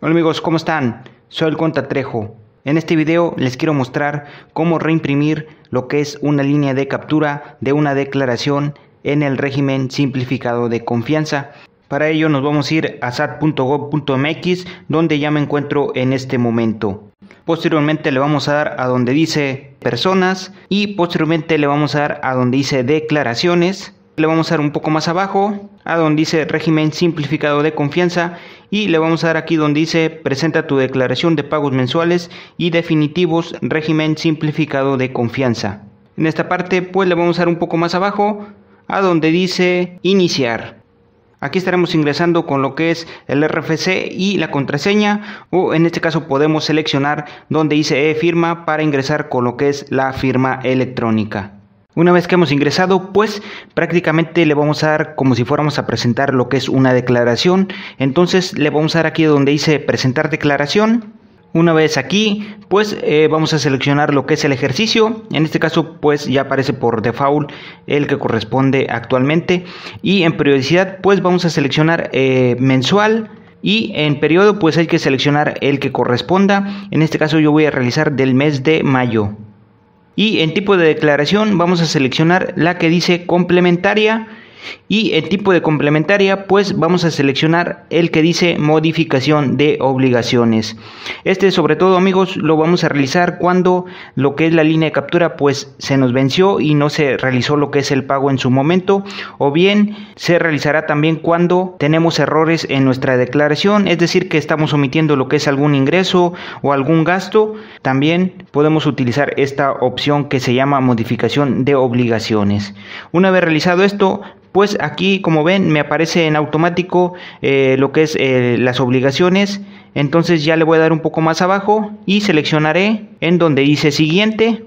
Hola amigos, ¿cómo están? Soy el Conta Trejo. En este video les quiero mostrar cómo reimprimir lo que es una línea de captura de una declaración en el régimen simplificado de confianza. Para ello nos vamos a ir a sat.gov.mx donde ya me encuentro en este momento. Posteriormente le vamos a dar a donde dice personas y posteriormente le vamos a dar a donde dice declaraciones le vamos a dar un poco más abajo a donde dice régimen simplificado de confianza y le vamos a dar aquí donde dice presenta tu declaración de pagos mensuales y definitivos régimen simplificado de confianza. En esta parte pues le vamos a dar un poco más abajo a donde dice iniciar. Aquí estaremos ingresando con lo que es el RFC y la contraseña o en este caso podemos seleccionar donde dice e firma para ingresar con lo que es la firma electrónica. Una vez que hemos ingresado, pues prácticamente le vamos a dar como si fuéramos a presentar lo que es una declaración. Entonces le vamos a dar aquí donde dice presentar declaración. Una vez aquí, pues eh, vamos a seleccionar lo que es el ejercicio. En este caso, pues ya aparece por default el que corresponde actualmente. Y en periodicidad, pues vamos a seleccionar eh, mensual. Y en periodo, pues hay que seleccionar el que corresponda. En este caso, yo voy a realizar del mes de mayo. Y en tipo de declaración vamos a seleccionar la que dice complementaria y el tipo de complementaria, pues vamos a seleccionar el que dice modificación de obligaciones. Este sobre todo amigos lo vamos a realizar cuando lo que es la línea de captura pues se nos venció y no se realizó lo que es el pago en su momento. O bien se realizará también cuando tenemos errores en nuestra declaración, es decir que estamos omitiendo lo que es algún ingreso o algún gasto. También podemos utilizar esta opción que se llama modificación de obligaciones. Una vez realizado esto, pues aquí como ven me aparece en automático eh, lo que es eh, las obligaciones. Entonces ya le voy a dar un poco más abajo y seleccionaré en donde dice siguiente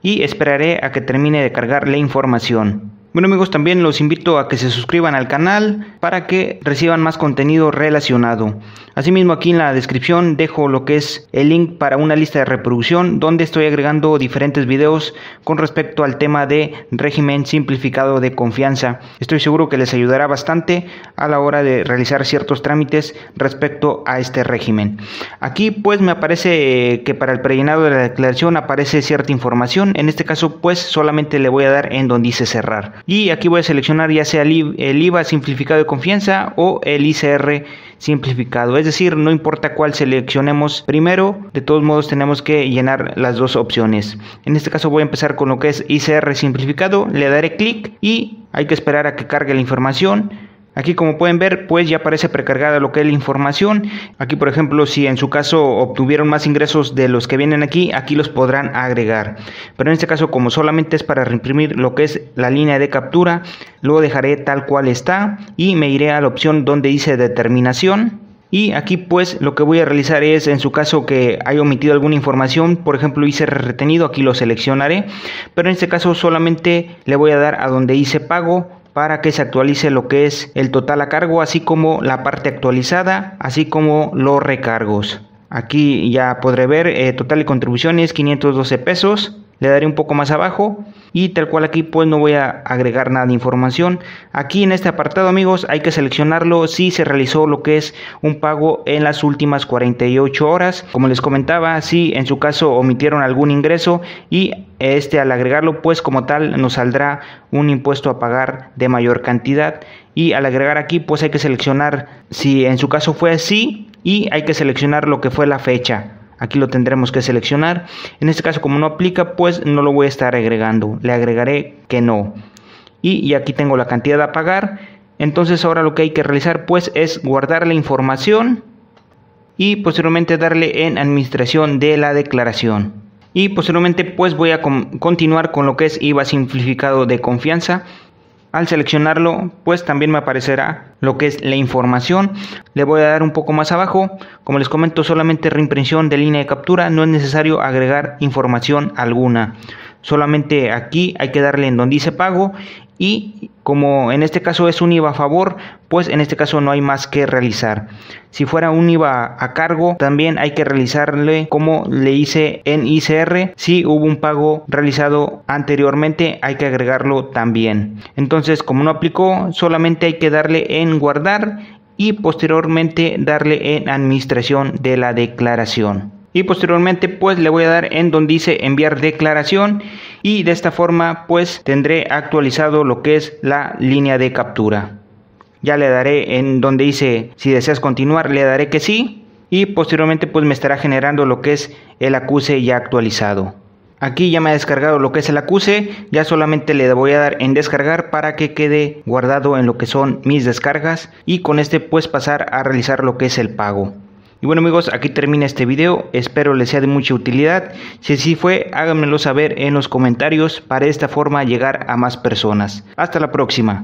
y esperaré a que termine de cargar la información bueno amigos, también los invito a que se suscriban al canal para que reciban más contenido relacionado. Asimismo aquí en la descripción dejo lo que es el link para una lista de reproducción donde estoy agregando diferentes videos con respecto al tema de régimen simplificado de confianza. Estoy seguro que les ayudará bastante a la hora de realizar ciertos trámites respecto a este régimen. Aquí pues me aparece que para el prellenado de la declaración aparece cierta información. En este caso pues solamente le voy a dar en donde dice cerrar y aquí voy a seleccionar ya sea el IVA simplificado de confianza o el ICR simplificado. Es decir no importa cuál seleccionemos primero de todos modos tenemos que llenar las dos opciones. En este caso voy a empezar con lo que es ICR simplificado le daré clic y hay que esperar a que cargue la información Aquí como pueden ver pues ya aparece precargada lo que es la información. Aquí por ejemplo si en su caso obtuvieron más ingresos de los que vienen aquí, aquí los podrán agregar. Pero en este caso como solamente es para reimprimir lo que es la línea de captura, lo dejaré tal cual está y me iré a la opción donde dice determinación. Y aquí pues lo que voy a realizar es en su caso que haya omitido alguna información, por ejemplo hice retenido, aquí lo seleccionaré, pero en este caso solamente le voy a dar a donde hice pago para que se actualice lo que es el total a cargo, así como la parte actualizada, así como los recargos. Aquí ya podré ver eh, total y contribuciones 512 pesos le daré un poco más abajo y tal cual aquí pues no voy a agregar nada de información. Aquí en este apartado amigos hay que seleccionarlo si se realizó lo que es un pago en las últimas 48 horas. Como les comentaba si en su caso omitieron algún ingreso y este al agregarlo pues como tal nos saldrá un impuesto a pagar de mayor cantidad. Y al agregar aquí pues hay que seleccionar si en su caso fue así y hay que seleccionar lo que fue la fecha Aquí lo tendremos que seleccionar. En este caso, como no aplica, pues no lo voy a estar agregando. Le agregaré que no. Y, aquí tengo la cantidad a pagar. Entonces ahora lo que hay que realizar pues es guardar la información y posteriormente darle en administración de la declaración. Y posteriormente pues voy a continuar con lo que es IVA simplificado de confianza. Al seleccionarlo, pues también me aparecerá lo que es la información. Le voy a dar un poco más abajo. Como les comento, solamente reimpresión de línea de captura. No es necesario agregar información alguna. Solamente aquí hay que darle en donde dice pago y como en este caso es un IVA a favor, pues en este caso no hay más que realizar. Si fuera un IVA a cargo, también hay que realizarle como le hice en ICR. Si hubo un pago realizado anteriormente, hay que agregarlo también. Entonces, como no aplicó, solamente hay que darle en guardar y posteriormente darle en administración de la declaración y posteriormente pues le voy a dar en donde dice enviar declaración y de esta forma pues tendré actualizado lo que es la línea de captura. Ya le daré en donde dice si deseas continuar le daré que sí y posteriormente pues me estará generando lo que es el acuse ya actualizado. Aquí ya me ha descargado lo que es el acuse ya solamente le voy a dar en descargar para que quede guardado en lo que son mis descargas y con este pues pasar a realizar lo que es el pago y bueno amigos, aquí termina este video, espero les sea de mucha utilidad. Si así fue, háganmelo saber en los comentarios para de esta forma llegar a más personas. Hasta la próxima.